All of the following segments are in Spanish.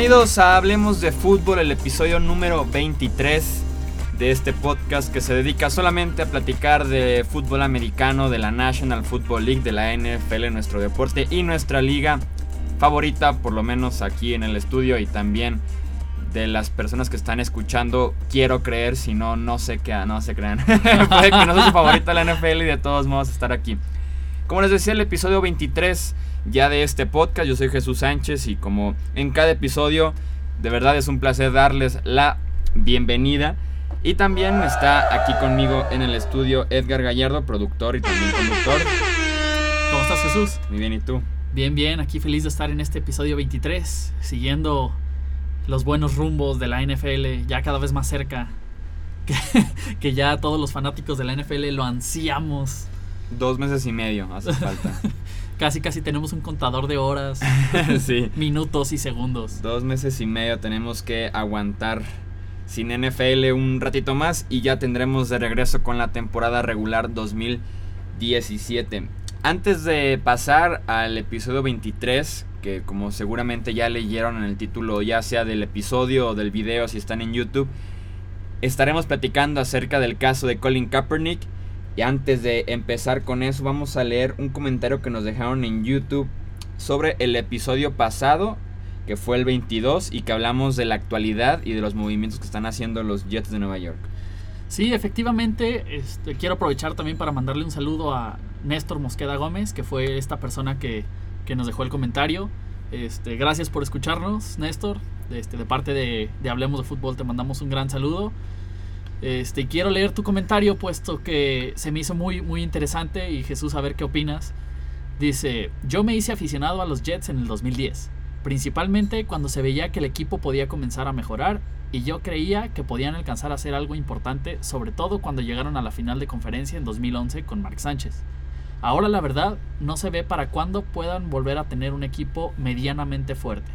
Bienvenidos a Hablemos de Fútbol, el episodio número 23 de este podcast que se dedica solamente a platicar de fútbol americano, de la National Football League, de la NFL, nuestro deporte y nuestra liga favorita, por lo menos aquí en el estudio y también de las personas que están escuchando, quiero creer, si no, no sé qué, no se crean. Puede que no sea su favorita la NFL y de todos modos estar aquí. Como les decía, el episodio 23 ya de este podcast, yo soy Jesús Sánchez y como en cada episodio, de verdad es un placer darles la bienvenida. Y también está aquí conmigo en el estudio Edgar Gallardo, productor y también conductor. ¿Cómo estás Jesús? Muy bien, ¿y tú? Bien, bien, aquí feliz de estar en este episodio 23, siguiendo los buenos rumbos de la NFL, ya cada vez más cerca, que, que ya todos los fanáticos de la NFL lo ansiamos. Dos meses y medio hace falta. casi, casi tenemos un contador de horas, sí. minutos y segundos. Dos meses y medio tenemos que aguantar sin NFL un ratito más y ya tendremos de regreso con la temporada regular 2017. Antes de pasar al episodio 23, que como seguramente ya leyeron en el título ya sea del episodio o del video si están en YouTube, estaremos platicando acerca del caso de Colin Kaepernick. Y antes de empezar con eso, vamos a leer un comentario que nos dejaron en YouTube sobre el episodio pasado que fue el 22 y que hablamos de la actualidad y de los movimientos que están haciendo los Jets de Nueva York. Sí, efectivamente, este, quiero aprovechar también para mandarle un saludo a Néstor Mosqueda Gómez, que fue esta persona que, que nos dejó el comentario. Este, gracias por escucharnos, Néstor. Este, de parte de, de, Hablemos de Fútbol te mandamos un gran saludo. Este, quiero leer tu comentario, puesto que se me hizo muy, muy interesante y Jesús, a ver qué opinas. Dice, yo me hice aficionado a los Jets en el 2010 principalmente cuando se veía que el equipo podía comenzar a mejorar y yo creía que podían alcanzar a hacer algo importante, sobre todo cuando llegaron a la final de conferencia en 2011 con Mark Sánchez. Ahora la verdad no se ve para cuándo puedan volver a tener un equipo medianamente fuerte.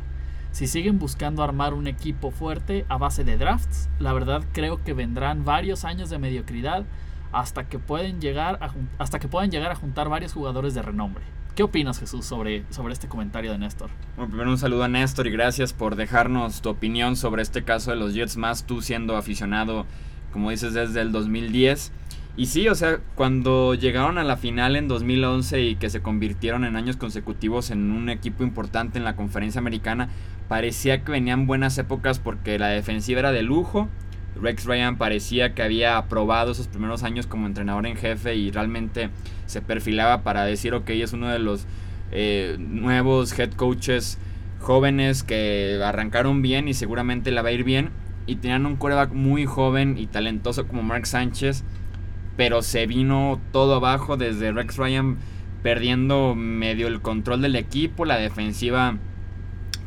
Si siguen buscando armar un equipo fuerte a base de drafts, la verdad creo que vendrán varios años de mediocridad hasta que pueden llegar a, hasta que puedan llegar a juntar varios jugadores de renombre. ¿Qué opinas, Jesús, sobre, sobre este comentario de Néstor? Bueno, primero un saludo a Néstor y gracias por dejarnos tu opinión sobre este caso de los Jets, más tú siendo aficionado, como dices, desde el 2010. Y sí, o sea, cuando llegaron a la final en 2011 y que se convirtieron en años consecutivos en un equipo importante en la conferencia americana, parecía que venían buenas épocas porque la defensiva era de lujo. Rex Ryan parecía que había aprobado esos primeros años como entrenador en jefe y realmente se perfilaba para decir, ok, es uno de los eh, nuevos head coaches jóvenes que arrancaron bien y seguramente la va a ir bien. Y tenían un quarterback muy joven y talentoso como Mark Sánchez, pero se vino todo abajo desde Rex Ryan perdiendo medio el control del equipo, la defensiva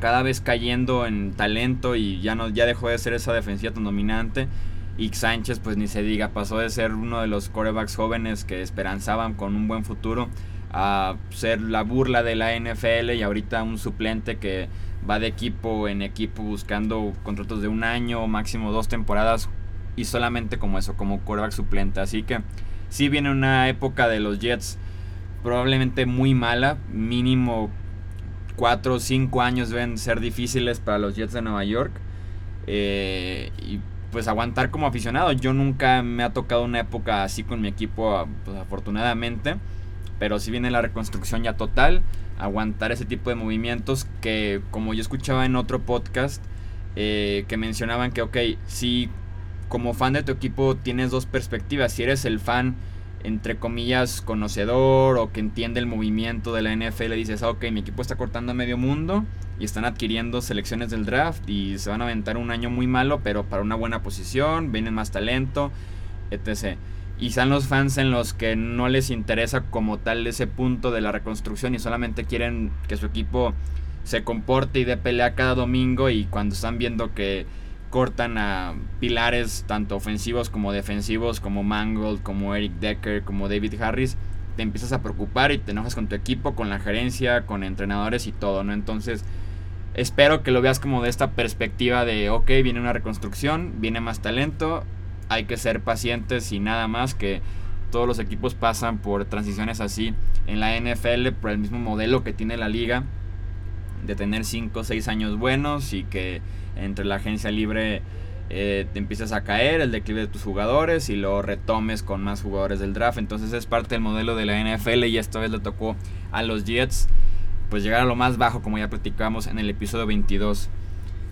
cada vez cayendo en talento y ya no ya dejó de ser esa defensiva tan dominante. Y Sánchez, pues ni se diga, pasó de ser uno de los corebacks jóvenes que esperanzaban con un buen futuro a ser la burla de la NFL y ahorita un suplente que va de equipo en equipo buscando contratos de un año máximo dos temporadas y solamente como eso, como coreback suplente. Así que sí viene una época de los Jets probablemente muy mala, mínimo 4 o 5 años deben ser difíciles para los Jets de Nueva York. Eh, y pues aguantar como aficionado. Yo nunca me ha tocado una época así con mi equipo, pues, afortunadamente. Pero si viene la reconstrucción ya total, aguantar ese tipo de movimientos que, como yo escuchaba en otro podcast, eh, que mencionaban que, ok, si como fan de tu equipo tienes dos perspectivas, si eres el fan entre comillas, conocedor o que entiende el movimiento de la NFL, dices, ah, ok, mi equipo está cortando a medio mundo y están adquiriendo selecciones del draft y se van a aventar un año muy malo, pero para una buena posición, vienen más talento, etc. Y están los fans en los que no les interesa como tal ese punto de la reconstrucción y solamente quieren que su equipo se comporte y dé pelea cada domingo y cuando están viendo que cortan a pilares tanto ofensivos como defensivos como Mangold, como Eric Decker, como David Harris, te empiezas a preocupar y te enojas con tu equipo, con la gerencia, con entrenadores y todo, ¿no? Entonces, espero que lo veas como de esta perspectiva de, ok, viene una reconstrucción, viene más talento, hay que ser pacientes y nada más que todos los equipos pasan por transiciones así en la NFL por el mismo modelo que tiene la liga de tener 5 o 6 años buenos y que entre la agencia libre eh, te empiezas a caer, el declive de tus jugadores y lo retomes con más jugadores del draft. Entonces es parte del modelo de la NFL y esta vez le tocó a los Jets pues llegar a lo más bajo como ya platicamos en el episodio 22.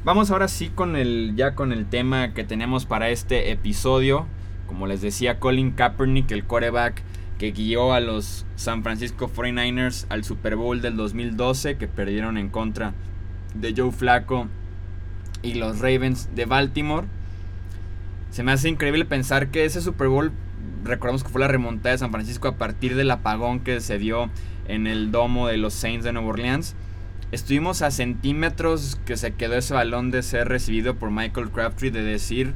Vamos ahora sí con el ya con el tema que tenemos para este episodio. Como les decía, Colin Kaepernick, el quarterback que guió a los San Francisco 49ers al Super Bowl del 2012 que perdieron en contra de Joe Flacco y los Ravens de Baltimore. Se me hace increíble pensar que ese Super Bowl, recordamos que fue la remontada de San Francisco a partir del apagón que se dio en el domo de los Saints de Nueva Orleans. Estuvimos a centímetros que se quedó ese balón de ser recibido por Michael Crabtree de decir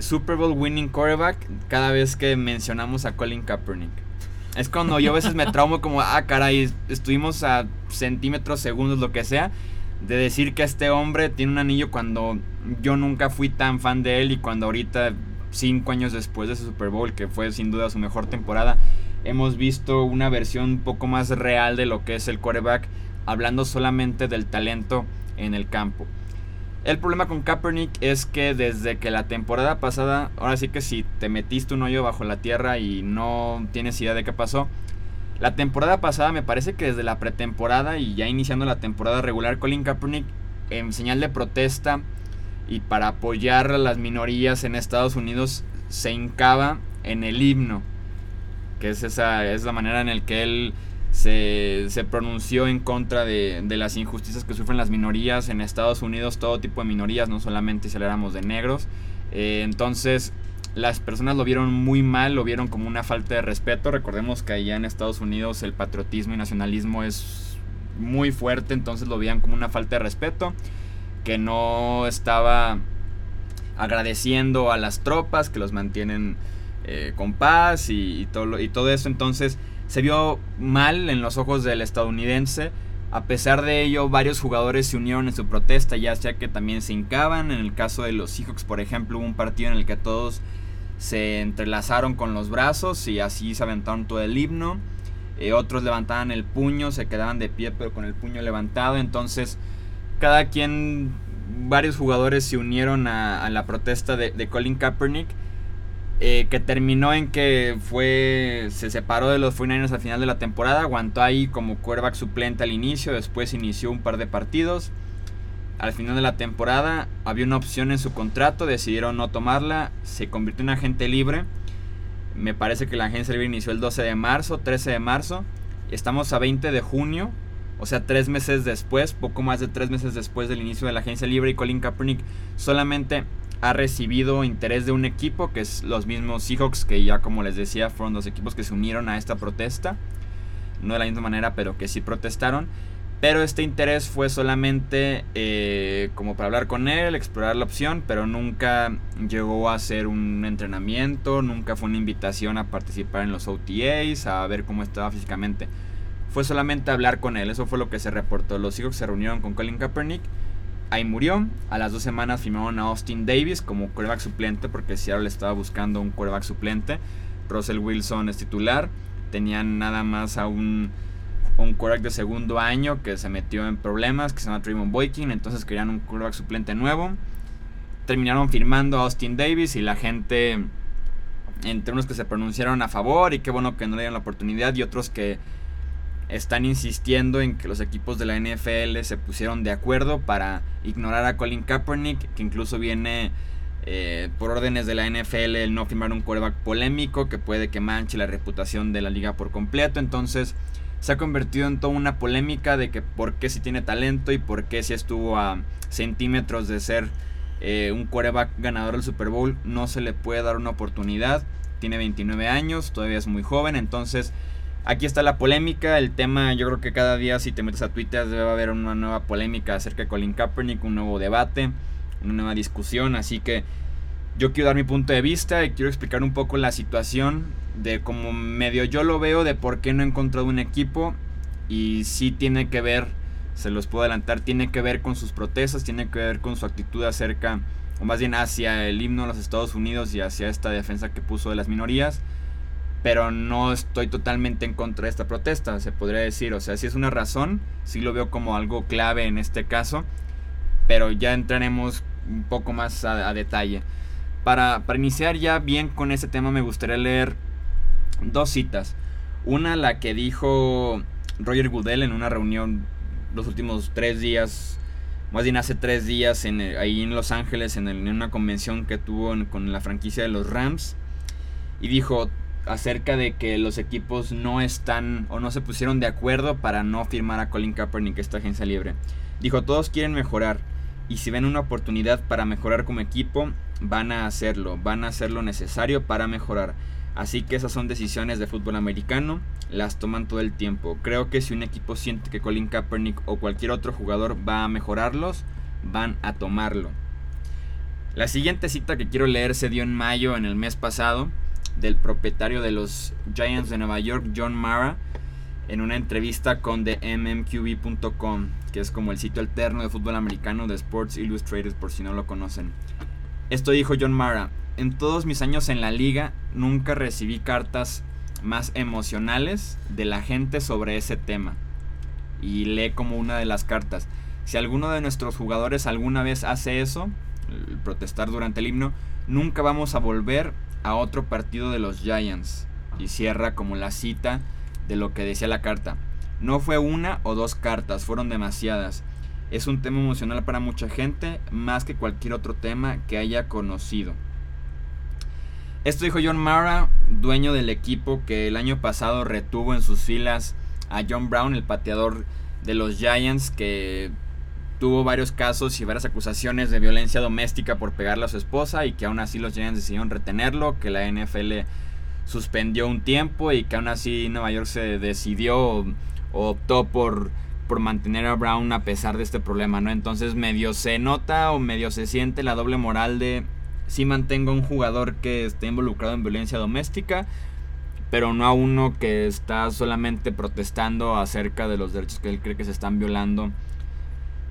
Super Bowl winning quarterback cada vez que mencionamos a Colin Kaepernick. Es cuando yo a veces me traumo como, ah, caray, estuvimos a centímetros, segundos, lo que sea, de decir que este hombre tiene un anillo cuando yo nunca fui tan fan de él y cuando ahorita, cinco años después de ese Super Bowl, que fue sin duda su mejor temporada, hemos visto una versión un poco más real de lo que es el quarterback, hablando solamente del talento en el campo. El problema con Kaepernick es que desde que la temporada pasada, ahora sí que si te metiste un hoyo bajo la tierra y no tienes idea de qué pasó, la temporada pasada me parece que desde la pretemporada y ya iniciando la temporada regular, Colin Kaepernick en señal de protesta y para apoyar a las minorías en Estados Unidos se hincaba en el himno, que es esa es la manera en la que él se, pronunció en contra de, las injusticias que sufren las minorías en Estados Unidos, todo tipo de minorías, no solamente si habláramos de negros. Eh, entonces, las personas lo vieron muy mal, lo vieron como una falta de respeto. Recordemos que allá en Estados Unidos el patriotismo y nacionalismo es muy fuerte, entonces lo veían como una falta de respeto, que no estaba agradeciendo a las tropas que los mantienen eh, con paz y, todo, y todo eso. Entonces se vio mal en los ojos del estadounidense. A pesar de ello, varios jugadores se unieron en su protesta, ya sea que también se hincaban. En el caso de los Seahawks, por ejemplo, hubo un partido en el que todos se entrelazaron con los brazos y así se aventaron todo el himno. Eh, otros levantaban el puño, se quedaban de pie pero con el puño levantado. Entonces cada quien, varios jugadores se unieron a, la protesta de, Colin Kaepernick. Eh, que terminó en que fue se separó de los 49ers al final de la temporada, aguantó ahí como quarterback suplente al inicio, después inició un par de partidos al final de la temporada había una opción en su contrato, decidieron no tomarla, se convirtió en agente libre. Me parece que la agencia libre inició el 12 de marzo, 13 de marzo. Estamos a 20 de junio, o sea, tres meses después, poco más de tres meses después del inicio de la agencia libre. Y Colin Kaepernick solamente ha recibido interés de un equipo, que es los mismos Seahawks, que ya como les decía, fueron los equipos que se unieron a esta protesta. No de la misma manera, pero que sí protestaron. Pero este interés fue solamente eh, como para hablar con él, explorar la opción, pero nunca llegó a ser un entrenamiento, nunca fue una invitación a participar en los OTAs, a ver cómo estaba físicamente. Fue solamente hablar con él, eso fue lo que se reportó. Los hijos se reunieron con Colin Kaepernick, ahí murió. A las dos semanas firmaron a Austin Davis como quarterback suplente, porque Seattle estaba buscando un quarterback suplente. Russell Wilson es titular, tenían nada más a un un quarterback de segundo año que se metió en problemas, que se llama Trayvon Boykin, entonces querían un quarterback suplente nuevo. Terminaron firmando a Austin Davis y la gente, entre unos que se pronunciaron a favor y qué bueno que no le dieron la oportunidad y otros que están insistiendo en que los equipos de la NFL se pusieron de acuerdo para ignorar a Colin Kaepernick, que incluso viene eh, por órdenes de la NFL el no firmar un quarterback polémico que puede que manche la reputación de la liga por completo. Entonces, se ha convertido en toda una polémica de que por qué si tiene talento y por qué si estuvo a centímetros de ser eh, un quarterback ganador del Super Bowl no se le puede dar una oportunidad. Tiene 29 años, todavía es muy joven, entonces aquí está la polémica. El tema, yo creo que cada día si te metes a Twitter debe haber una nueva polémica acerca de Colin Kaepernick, un nuevo debate, una nueva discusión, así que yo quiero dar mi punto de vista y quiero explicar un poco la situación de cómo medio yo lo veo de por qué no he encontrado un equipo y sí tiene que ver, se los puedo adelantar, tiene que ver con sus protestas, tiene que ver con su actitud acerca, o más bien hacia el himno de los Estados Unidos y hacia esta defensa que puso de las minorías. Pero no estoy totalmente en contra de esta protesta, se podría decir. O sea, si es una razón, sí lo veo como algo clave en este caso, pero ya entraremos un poco más a, detalle. Para, para, iniciar ya bien con este tema me gustaría leer dos citas. Una, la que dijo Roger Goodell en una reunión los últimos tres días, más bien hace tres días, en, ahí en Los Ángeles, en, en una convención que tuvo con la franquicia de los Rams. Y dijo, acerca de que los equipos no están o no se pusieron de acuerdo para no firmar a Colin Kaepernick esta agencia libre. Dijo, todos quieren mejorar y si ven una oportunidad para mejorar como equipo, van a hacerlo, van a hacer lo necesario para mejorar. Así que esas son decisiones de fútbol americano, las toman todo el tiempo. Creo que si un equipo siente que Colin Kaepernick o cualquier otro jugador va a mejorarlos, van a tomarlo. La siguiente cita que quiero leer se dio en mayo en el mes pasado del propietario de los Giants de Nueva York, John Mara, en una entrevista con TheMMQB.com, que es como el sitio alterno de fútbol americano de Sports Illustrated, por si no lo conocen. Esto dijo John Mara, en todos mis años en la liga nunca recibí cartas más emocionales de la gente sobre ese tema. Y lee como una de las cartas. Si alguno de nuestros jugadores alguna vez hace eso, protestar durante el himno, nunca vamos a volver a otro partido de los Giants. Y cierra como la cita de lo que decía la carta. No fue una o dos cartas, fueron demasiadas. Es un tema emocional para mucha gente, más que cualquier otro tema que haya conocido. Esto dijo John Mara, dueño del equipo que el año pasado retuvo en sus filas a John Brown, el pateador de los Giants, que tuvo varios casos y varias acusaciones de violencia doméstica por pegarle a su esposa y que aún así los Giants decidieron retenerlo, que la NFL suspendió un tiempo y que aún así Nueva York se decidió o, optó por, por mantener a Brown a pesar de este problema, ¿no? Entonces medio se nota o medio se siente la doble moral de si mantengo a un jugador que esté involucrado en violencia doméstica, pero no a uno que está solamente protestando acerca de los derechos que él cree que se están violando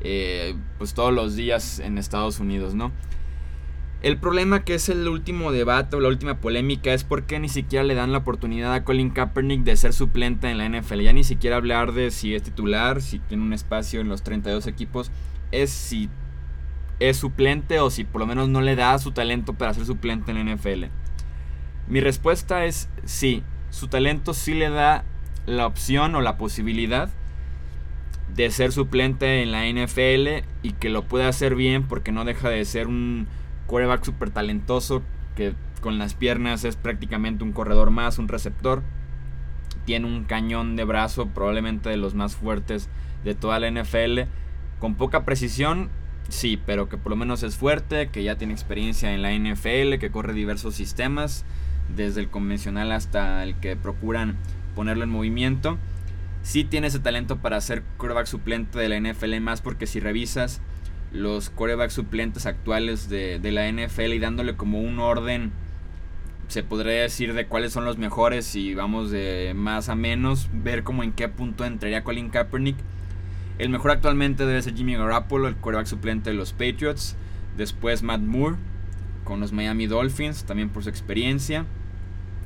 eh, pues todos los días en Estados Unidos, ¿no? El problema que es el último debate o la última polémica es por qué ni siquiera le dan la oportunidad a Colin Kaepernick de ser suplente en la NFL. Ya ni siquiera hablar de si es titular, si tiene un espacio en los 32 equipos, es si es suplente o si por lo menos no le da su talento para ser suplente en la NFL. Mi respuesta es sí, su talento sí le da la opción o la posibilidad de ser suplente en la NFL y que lo puede hacer bien porque no deja de ser un quarterback súper talentoso que con las piernas es prácticamente un corredor más, un receptor. Tiene un cañón de brazo, probablemente de los más fuertes de toda la NFL. Con poca precisión, sí, pero que por lo menos es fuerte, que ya tiene experiencia en la NFL, que corre diversos sistemas, desde el convencional hasta el que procuran ponerlo en movimiento sí tiene ese talento para ser coreback suplente de la NFL, más porque si revisas los coreback suplentes actuales de, de, la NFL y dándole como un orden, se podría decir de cuáles son los mejores y vamos de más a menos, ver como en qué punto entraría Colin Kaepernick. El mejor actualmente debe ser Jimmy Garoppolo, el coreback suplente de los Patriots. Después Matt Moore con los Miami Dolphins, también por su experiencia.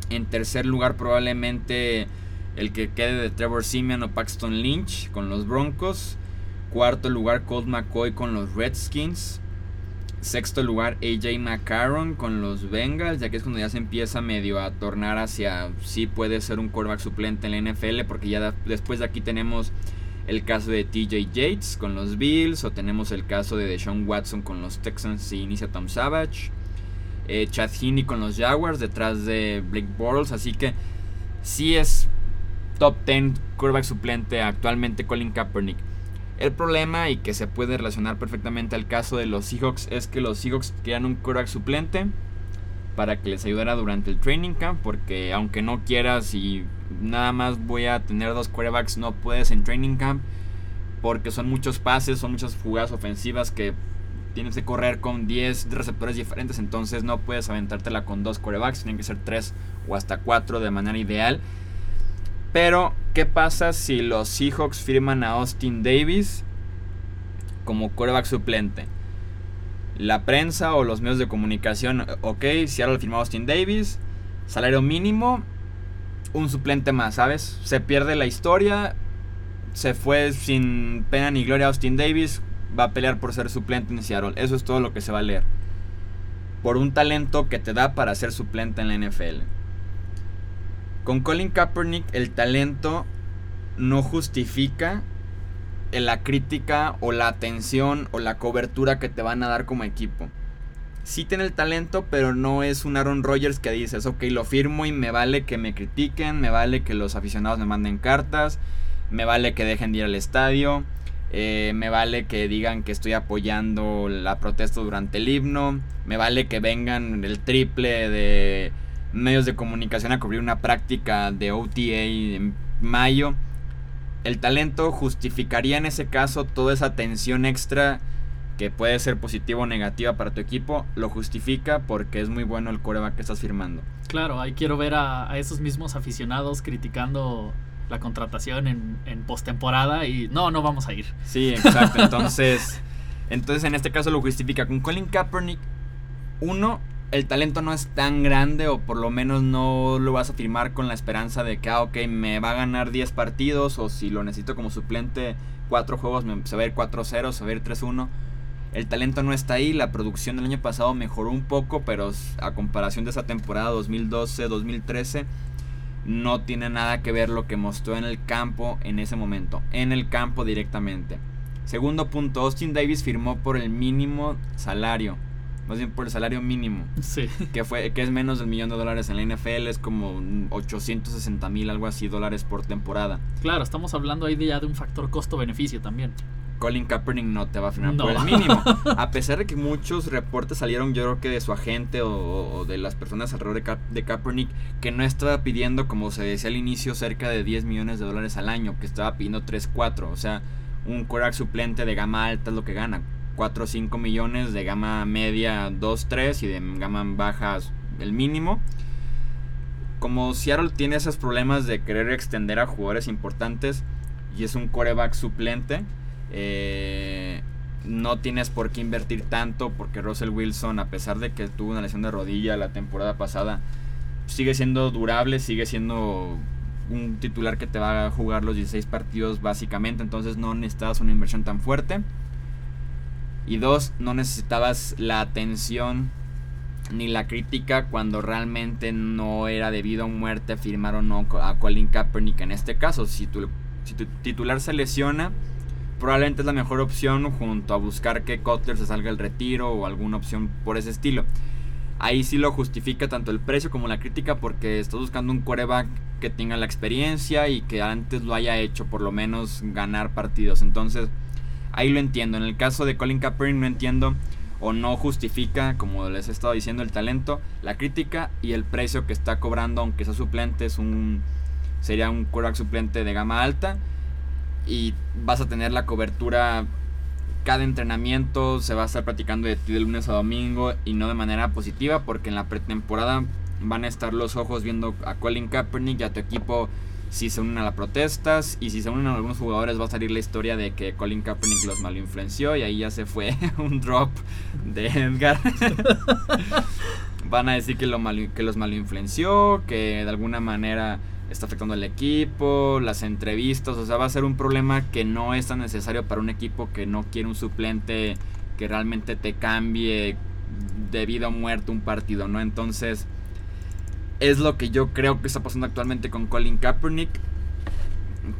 En tercer lugar probablemente el que quede de Trevor Simeon o Paxton Lynch con los Broncos. Cuarto lugar, Colt McCoy con los Redskins. Sexto lugar, AJ McCarron con los Bengals, ya que es cuando ya se empieza medio a tornar hacia si puede ser un quarterback suplente en la NFL, porque ya después de aquí tenemos el caso de TJ Yates con los Bills, o tenemos el caso de Deshaun Watson con los Texans y inicia Tom Savage. Eh, Chad Heaney con los Jaguars detrás de Blake Bortles, así que sí es top 10 quarterback suplente actualmente Colin Kaepernick. El problema y que se puede relacionar perfectamente al caso de los Seahawks es que los Seahawks querían un quarterback suplente para que les ayudara durante el training camp porque aunque no quieras y nada más voy a tener dos quarterbacks no puedes en training camp porque son muchos pases, son muchas jugadas ofensivas que tienes que correr con 10 receptores diferentes, entonces no puedes aventártela con dos quarterbacks, tienen que ser 3 o hasta 4 de manera ideal. Pero, ¿qué pasa si los Seahawks firman a Austin Davis como quarterback suplente? La prensa o los medios de comunicación, ok, lo firmó Austin Davis, salario mínimo, un suplente más, ¿sabes? Se pierde la historia, se fue sin pena ni gloria Austin Davis, va a pelear por ser suplente en Seattle. Eso es todo lo que se va a leer. Por un talento que te da para ser suplente en la NFL. Con Colin Kaepernick el talento no justifica la crítica o la atención o la cobertura que te van a dar como equipo. Sí tiene el talento, pero no es un Aaron Rodgers que dices, ok, lo firmo y me vale que me critiquen, me vale que los aficionados me manden cartas, me vale que dejen de ir al estadio, eh, me vale que digan que estoy apoyando la protesta durante el himno, me vale que vengan el triple de medios de comunicación a cubrir una práctica de OTA en mayo. El talento justificaría en ese caso toda esa tensión extra que puede ser positiva o negativa para tu equipo, lo justifica porque es muy bueno el coreback que estás firmando. Claro, ahí quiero ver a, esos mismos aficionados criticando la contratación en, en postemporada y no, no vamos a ir. Sí, exacto. Entonces, entonces en este caso lo justifica. Con Colin Kaepernick, uno, el talento no es tan grande o por lo menos no lo vas a firmar con la esperanza de que, ah, ok, me va a ganar 10 partidos o si lo necesito como suplente 4 juegos, se va a ir 4-0, se va a ir 3-1. El talento no está ahí, la producción del año pasado mejoró un poco, pero a comparación de esa temporada 2012-2013 no tiene nada que ver lo que mostró en el campo en ese momento, en el campo directamente. Segundo punto, Austin Davis firmó por el mínimo salario más bien por el salario mínimo. Sí. Que, fue, que es menos del millón de dólares en la NFL, es como 860 mil, algo así, dólares por temporada. Claro, estamos hablando ahí de ya de un factor costo-beneficio también. Colin Kaepernick no te va a firmar por el mínimo. A pesar de que muchos reportes salieron, yo creo que de su agente o, de las personas alrededor de, de, Kaepernick, que no estaba pidiendo, como se decía al inicio, cerca de 10 millones de dólares al año, que estaba pidiendo 3, 4. O sea, un quarterback suplente de gama alta es lo que gana. 4 o 5 millones, de gama media 2, 3 y de gama baja el mínimo. Como Seattle tiene esos problemas de querer extender a jugadores importantes y es un coreback suplente, eh, no tienes por qué invertir tanto porque Russell Wilson, a pesar de que tuvo una lesión de rodilla la temporada pasada, sigue siendo durable, sigue siendo un titular que te va a jugar los 16 partidos básicamente, entonces no necesitas una inversión tan fuerte. Y dos, no necesitabas la atención ni la crítica cuando realmente no era debido a muerte firmar o no a Colin Kaepernick en este caso. Si tu, titular se lesiona, probablemente es la mejor opción junto a buscar que Cutler se salga del retiro o alguna opción por ese estilo. Ahí sí lo justifica tanto el precio como la crítica porque estás buscando un quarterback que tenga la experiencia y que antes lo haya hecho por lo menos ganar partidos. Entonces Ahí lo entiendo. En el caso de Colin Kaepernick no entiendo o no justifica, como les he estado diciendo, el talento, la crítica y el precio que está cobrando, aunque sea suplente, es un sería un quarterback suplente de gama alta y vas a tener la cobertura cada entrenamiento se va a estar practicando de ti de lunes a domingo y no de manera positiva porque en la pretemporada van a estar los ojos viendo a Colin Kaepernick y a tu equipo si se unen a las protestas y si se unen a algunos jugadores va a salir la historia de que Colin Kaepernick los malinfluenció y ahí ya se fue un drop de Edgar. Van a decir que, lo que los malinfluenció, que de alguna manera está afectando al equipo, las entrevistas, o sea, va a ser un problema que no es tan necesario para un equipo que no quiere un suplente que realmente te cambie de vida o muerte un partido, ¿no? Entonces, es lo que yo creo que está pasando actualmente con Colin Kaepernick.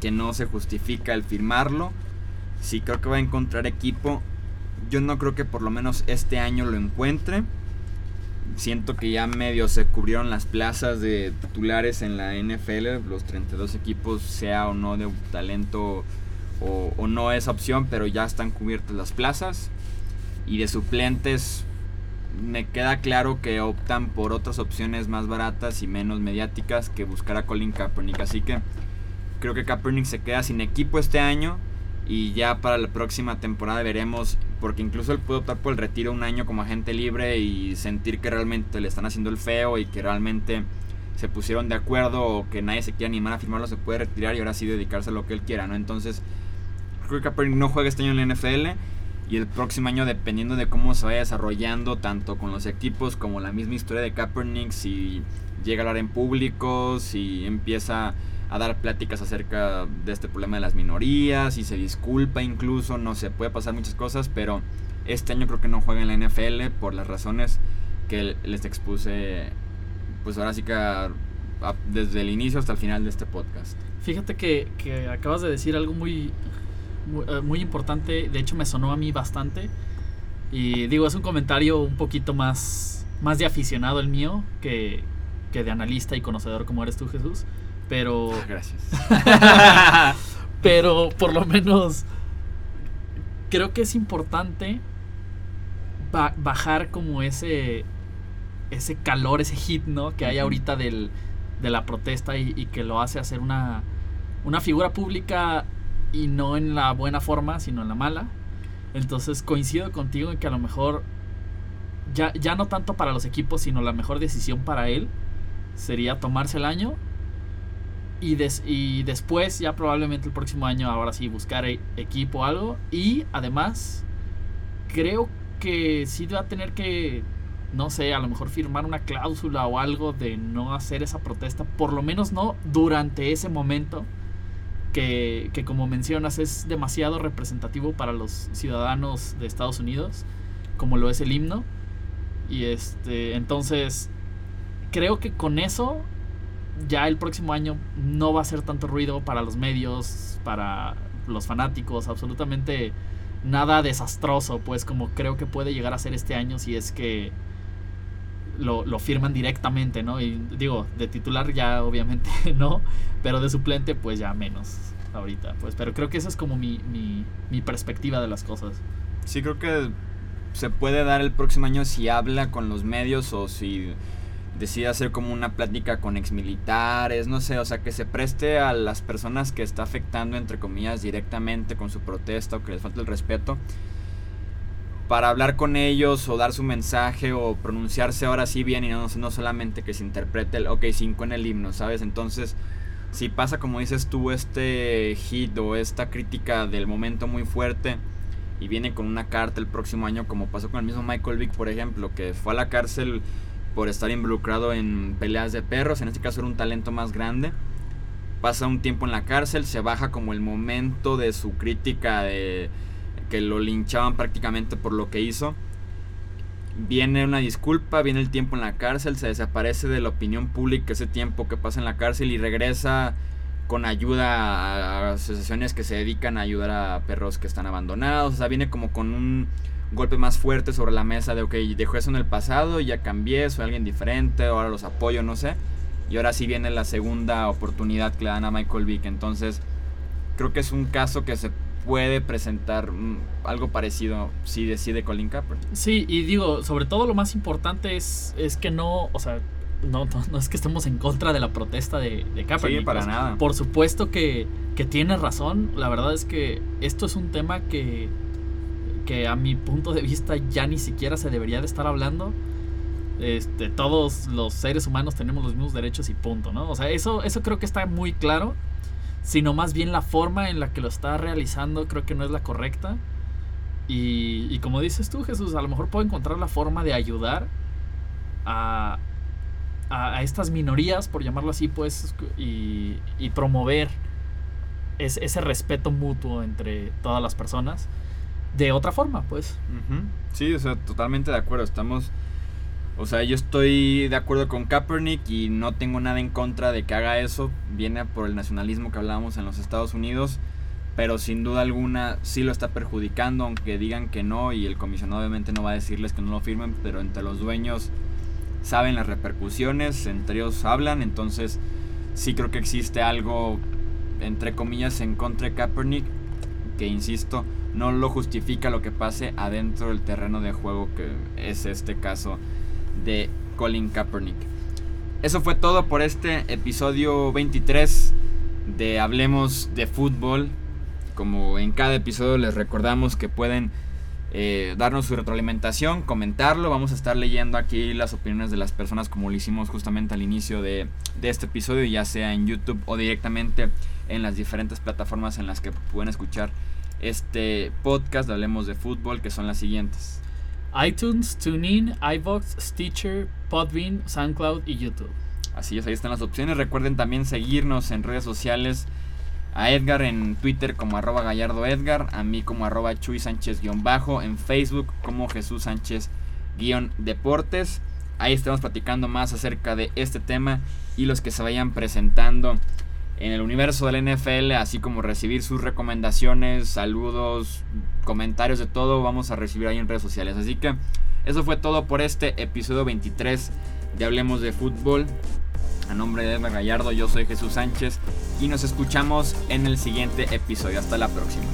Que no se justifica el firmarlo. Sí creo que va a encontrar equipo. Yo no creo que por lo menos este año lo encuentre. Siento que ya medio se cubrieron las plazas de titulares en la NFL. Los 32 equipos, sea o no de talento o, o no es opción, pero ya están cubiertas las plazas. Y de suplentes, me queda claro que optan por otras opciones más baratas y menos mediáticas que buscar a Colin Kaepernick. Así que creo que Kaepernick se queda sin equipo este año y ya para la próxima temporada veremos, porque incluso él puede optar por el retiro un año como agente libre y sentir que realmente le están haciendo el feo y que realmente se pusieron de acuerdo o que nadie se quiere animar a firmarlo, se puede retirar y ahora sí dedicarse a lo que él quiera, ¿no? Entonces, creo que Kaepernick no juega este año en la NFL y el próximo año dependiendo de cómo se vaya desarrollando tanto con los equipos como la misma historia de Kaepernick si llega a hablar en público, si empieza a dar pláticas acerca de este problema de las minorías, y se disculpa incluso, no sé, puede pasar muchas cosas, pero este año creo que no juega en la NFL por las razones que les expuse, pues ahora sí que desde el inicio hasta el final de este podcast. Fíjate que, que acabas de decir algo muy, eh, muy, importante, de hecho me sonó a mí bastante. Y digo, es un comentario un poquito más, más de aficionado el mío que, que de analista y conocedor como eres tú, Jesús. Pero. Ah, gracias. pero por lo menos. Creo que es importante bajar como ese. Ese calor, ese hit, ¿no? Que hay ahorita del, de la protesta y, y, que lo hace hacer una, una figura pública y no en la buena forma, sino en la mala. Entonces coincido contigo en que a lo mejor ya, ya no tanto para los equipos, sino la mejor decisión para él sería tomarse el año y, y después ya probablemente el próximo año ahora sí buscar e, equipo o algo. Y además creo que sí va a tener que, no sé, a lo mejor firmar una cláusula o algo de no hacer esa protesta, por lo menos no durante ese momento que, como mencionas es demasiado representativo para los ciudadanos de Estados Unidos, como lo es el himno. Y este, entonces, creo que con eso ya el próximo año no va a ser tanto ruido para los medios, para los fanáticos, absolutamente nada desastroso, pues como creo que puede llegar a ser este año si es que lo, lo, firman directamente, ¿no? Y digo, de titular ya obviamente no, pero de suplente pues ya menos ahorita, pues. Pero creo que esa es como mi, mi, mi perspectiva de las cosas. Sí, creo que se puede dar el próximo año si habla con los medios o si decide hacer como una plática con exmilitares, no sé, o sea, que se preste a las personas que está afectando, entre comillas, directamente con su protesta o que les falta el respeto para hablar con ellos o dar su mensaje o pronunciarse ahora sí bien y no, no solamente que se interprete el ok 5 en el himno, ¿sabes? Entonces, si pasa como dices tú este hit o esta crítica del momento muy fuerte y viene con una carta el próximo año como pasó con el mismo Michael Vick, por ejemplo, que fue a la cárcel por estar involucrado en peleas de perros, en este caso era un talento más grande. Pasa un tiempo en la cárcel, se baja como el momento de su crítica de que lo linchaban prácticamente por lo que hizo. Viene una disculpa, viene el tiempo en la cárcel, se desaparece de la opinión pública ese tiempo que pasa en la cárcel y regresa con ayuda a asociaciones que se dedican a ayudar a perros que están abandonados. O sea, viene como con un golpe más fuerte sobre la mesa de, ok, dejó eso en el pasado, ya cambié, soy alguien diferente, ahora los apoyo, no sé. Y ahora sí viene la segunda oportunidad que le dan a Michael Vick. Entonces, creo que es un caso que se puede presentar mm, algo parecido si decide Colin Kaepernick. Sí, y digo, sobre todo lo más importante es, es que no, o sea, no, no, es que estemos en contra de la protesta de, de Kaepernick. Sí, para nada. Por supuesto que, que tiene razón. La verdad es que esto es un tema que, que a mi punto de vista ya ni siquiera se debería de estar hablando. Este, todos los seres humanos tenemos los mismos derechos y punto, ¿no? O sea, eso, eso creo que está muy claro sino más bien la forma en la que lo está realizando creo que no es la correcta. Y, como dices tú, Jesús, a lo mejor puedo encontrar la forma de ayudar a, a, estas minorías, por llamarlo así, pues, y, promover ese respeto mutuo entre todas las personas de otra forma, pues. Sí, o sea, totalmente de acuerdo. Estamos o sea, yo estoy de acuerdo con Kaepernick y no tengo nada en contra de que haga eso. Viene por el nacionalismo que hablábamos en los Estados Unidos. Pero sin duda alguna sí lo está perjudicando, aunque digan que no. Y el comisionado obviamente no va a decirles que no lo firmen. Pero entre los dueños saben las repercusiones, entre ellos hablan. Entonces sí creo que existe algo, entre comillas, en contra de Kaepernick. Que insisto, no lo justifica lo que pase adentro del terreno de juego que es este caso de Colin Kaepernick. Eso fue todo por este episodio 23 de Hablemos de Fútbol. Como en cada episodio les recordamos que pueden eh, darnos su retroalimentación, comentarlo. Vamos a estar leyendo aquí las opiniones de las personas como lo hicimos justamente al inicio de, de este episodio, ya sea en YouTube o directamente en las diferentes plataformas en las que pueden escuchar este podcast de Hablemos de Fútbol, que son las siguientes iTunes, TuneIn, iVoox, Stitcher, Podbean, SoundCloud y YouTube. Así es, ahí están las opciones. Recuerden también seguirnos en redes sociales. A Edgar en Twitter como arroba gallardo Edgar, a mí como arroba Chuy Sánchez bajo, en Facebook como Jesús Sánchez deportes. Ahí estamos platicando más acerca de este tema y los que se vayan presentando en el universo del NFL, así como recibir sus recomendaciones, saludos, comentarios de todo, vamos a recibir ahí en redes sociales. Así que eso fue todo por este episodio 23 de Hablemos de Fútbol. A nombre de Edgar Gallardo, yo soy Jesús Sánchez y nos escuchamos en el siguiente episodio. Hasta la próxima.